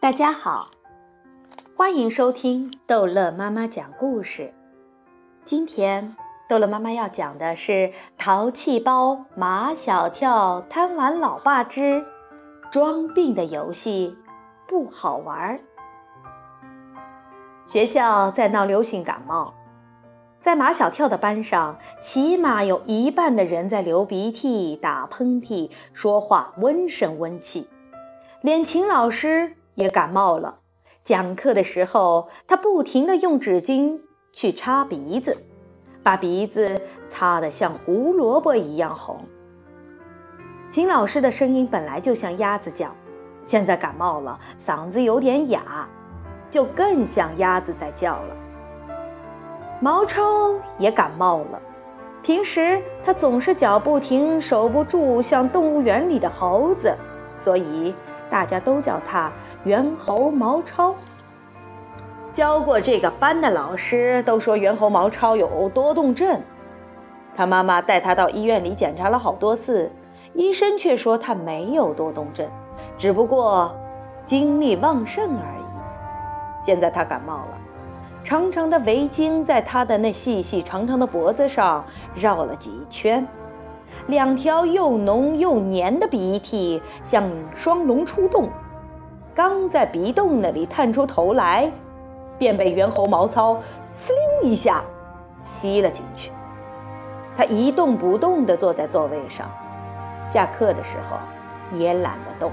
大家好，欢迎收听逗乐妈妈讲故事。今天逗乐妈妈要讲的是《淘气包马小跳贪玩老爸之装病的游戏不好玩》。学校在闹流行感冒，在马小跳的班上，起码有一半的人在流鼻涕、打喷嚏，说话温声温气，连秦老师。也感冒了。讲课的时候，他不停地用纸巾去擦鼻子，把鼻子擦得像胡萝卜一样红。秦老师的声音本来就像鸭子叫，现在感冒了，嗓子有点哑，就更像鸭子在叫了。毛超也感冒了，平时他总是脚不停、手不住，像动物园里的猴子，所以。大家都叫他猿猴毛超。教过这个班的老师都说猿猴毛超有多动症。他妈妈带他到医院里检查了好多次，医生却说他没有多动症，只不过精力旺盛而已。现在他感冒了，长长的围巾在他的那细细长长的脖子上绕了几圈。两条又浓又黏的鼻涕像双龙出洞，刚在鼻洞那里探出头来，便被猿猴毛糙“呲溜”一下吸了进去。他一动不动地坐在座位上，下课的时候也懒得动。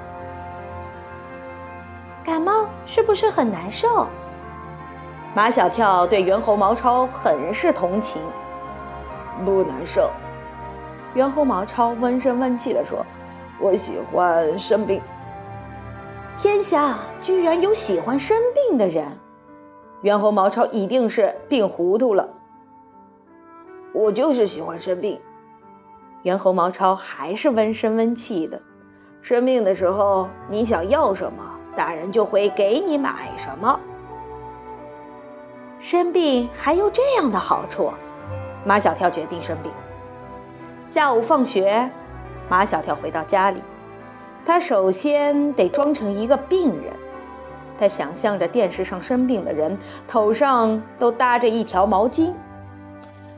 感冒是不是很难受？马小跳对猿猴毛超很是同情，不难受。猿猴毛超温声温气地说：“我喜欢生病。天下居然有喜欢生病的人，猿猴毛超一定是病糊涂了。我就是喜欢生病。”猿猴毛超还是温声温气的：“生病的时候，你想要什么，大人就会给你买什么。生病还有这样的好处。”马小跳决定生病。下午放学，马小跳回到家里，他首先得装成一个病人。他想象着电视上生病的人头上都搭着一条毛巾，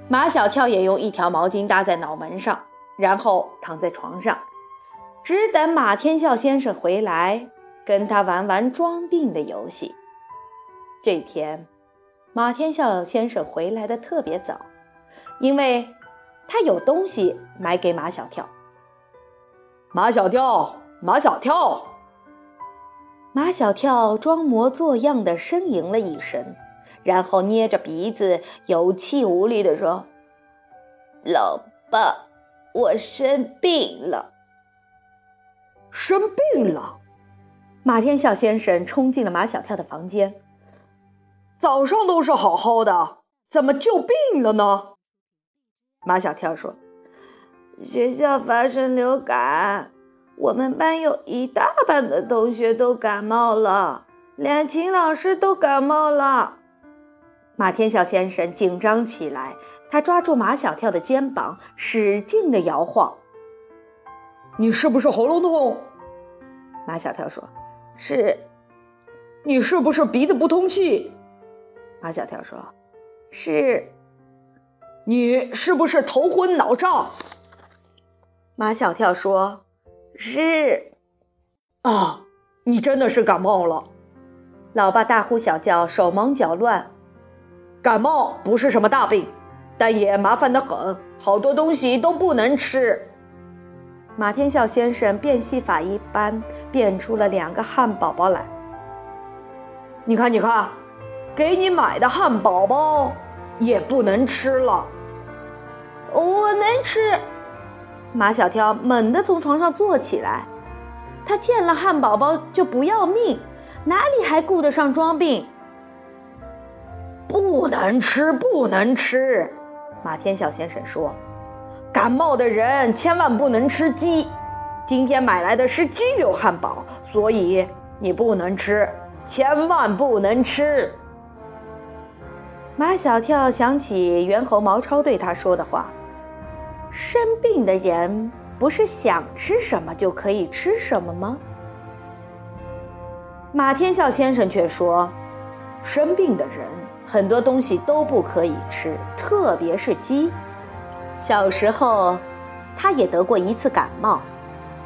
马小跳也用一条毛巾搭在脑门上，然后躺在床上，只等马天笑先生回来，跟他玩玩装病的游戏。这天，马天笑先生回来的特别早，因为。他有东西买给马小跳。马小跳，马小跳，马小跳装模作样的呻吟了一声，然后捏着鼻子，有气无力地说：“老爸，我生病了。”生病了！马天笑先生冲进了马小跳的房间。早上都是好好的，怎么就病了呢？马小跳说：“学校发生流感，我们班有一大半的同学都感冒了，连秦老师都感冒了。”马天笑先生紧张起来，他抓住马小跳的肩膀，使劲的摇晃。“你是不是喉咙痛？”马小跳说：“是。”“你是不是鼻子不通气？”马小跳说：“是。”你是不是头昏脑胀？马小跳说：“是。”啊，你真的是感冒了！老爸大呼小叫，手忙脚乱。感冒不是什么大病，但也麻烦的很，好多东西都不能吃。马天笑先生变戏法一般变出了两个汉堡包来。你看，你看，给你买的汉堡包也不能吃了。我能吃。马小跳猛地从床上坐起来，他见了汉堡包就不要命，哪里还顾得上装病？不能吃，不能吃！马天笑先生说：“感冒的人千万不能吃鸡。今天买来的是鸡柳汉堡，所以你不能吃，千万不能吃。”马小跳想起猿猴毛超对他说的话。生病的人不是想吃什么就可以吃什么吗？马天笑先生却说，生病的人很多东西都不可以吃，特别是鸡。小时候，他也得过一次感冒，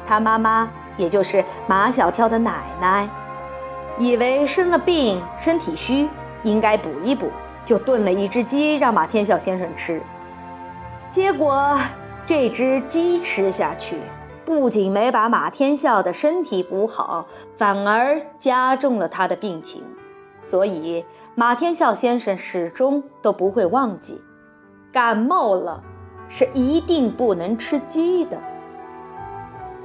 他妈妈，也就是马小跳的奶奶，以为生了病，身体虚，应该补一补，就炖了一只鸡让马天笑先生吃。结果这只鸡吃下去，不仅没把马天笑的身体补好，反而加重了他的病情。所以马天笑先生始终都不会忘记，感冒了。是一定不能吃鸡的。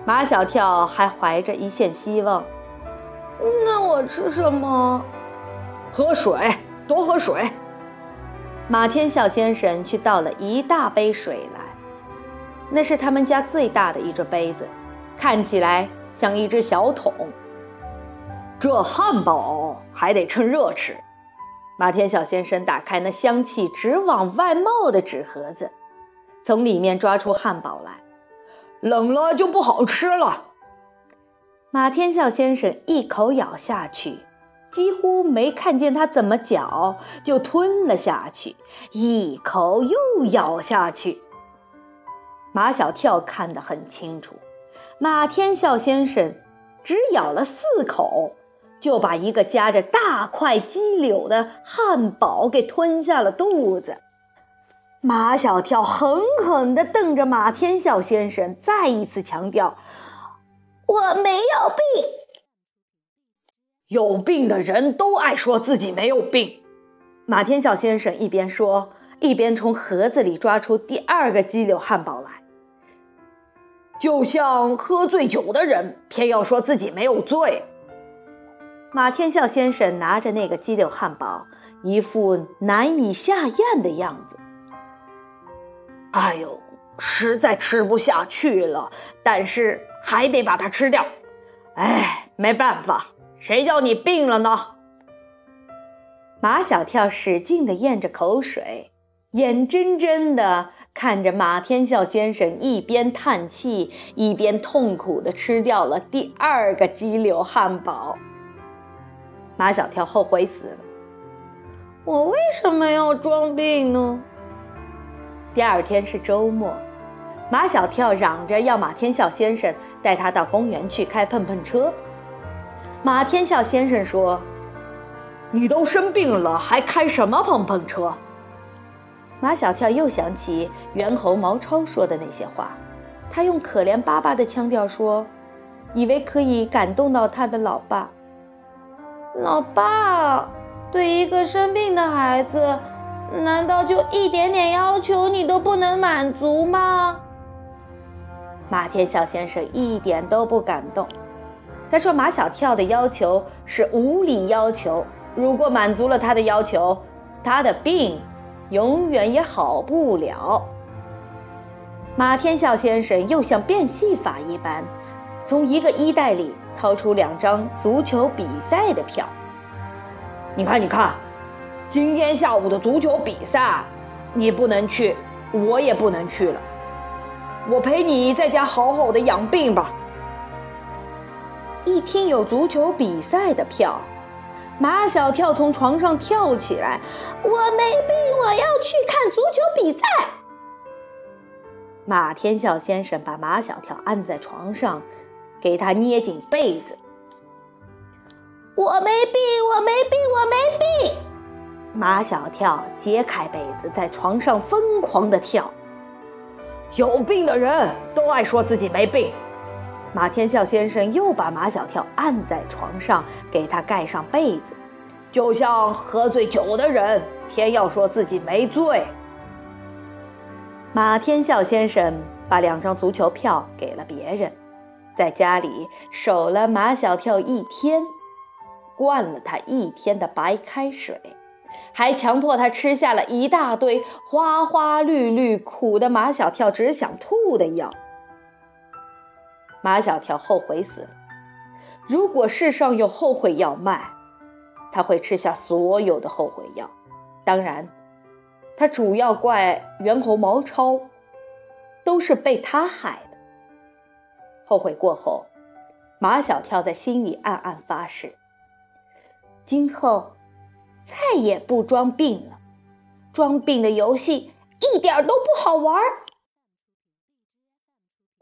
马小跳还怀着一线希望，那我吃什么？喝水，多喝水。马天笑先生去倒了一大杯水来，那是他们家最大的一只杯子，看起来像一只小桶。这汉堡还得趁热吃。马天笑先生打开那香气直往外冒的纸盒子。从里面抓出汉堡来，冷了就不好吃了。马天笑先生一口咬下去，几乎没看见他怎么嚼，就吞了下去，一口又咬下去。马小跳看得很清楚，马天笑先生只咬了四口，就把一个夹着大块鸡柳的汉堡给吞下了肚子。马小跳狠狠地瞪着马天笑先生，再一次强调：“我没有病。”有病的人都爱说自己没有病。马天笑先生一边说，一边从盒子里抓出第二个鸡柳汉堡来，就像喝醉酒的人偏要说自己没有醉。马天笑先生拿着那个鸡柳汉堡，一副难以下咽的样子。哎呦，实在吃不下去了，但是还得把它吃掉。哎，没办法，谁叫你病了呢？马小跳使劲地咽着口水，眼睁睁地看着马天笑先生一边叹气，一边痛苦地吃掉了第二个鸡柳汉堡。马小跳后悔死了，我为什么要装病呢？第二天是周末，马小跳嚷着要马天笑先生带他到公园去开碰碰车。马天笑先生说：“你都生病了，还开什么碰碰车？”马小跳又想起猿猴毛超说的那些话，他用可怜巴巴的腔调说，以为可以感动到他的老爸。老爸，对一个生病的孩子。难道就一点点要求你都不能满足吗？马天笑先生一点都不感动。他说：“马小跳的要求是无理要求，如果满足了他的要求，他的病永远也好不了。”马天笑先生又像变戏法一般，从一个衣袋里掏出两张足球比赛的票。你看，你看。今天下午的足球比赛，你不能去，我也不能去了。我陪你在家好好的养病吧。一听有足球比赛的票，马小跳从床上跳起来：“我没病，我要去看足球比赛。”马天笑先生把马小跳按在床上，给他捏紧被子：“我没病，我没病，我没病。”马小跳揭开被子，在床上疯狂地跳。有病的人都爱说自己没病。马天笑先生又把马小跳按在床上，给他盖上被子，就像喝醉酒的人偏要说自己没醉。马天笑先生把两张足球票给了别人，在家里守了马小跳一天，灌了他一天的白开水。还强迫他吃下了一大堆花花绿绿、苦的马小跳只想吐的药。马小跳后悔死了。如果世上有后悔药卖，他会吃下所有的后悔药。当然，他主要怪猿猴毛超，都是被他害的。后悔过后，马小跳在心里暗暗发誓：今后再也不装病了。装病的游戏一点都不好玩。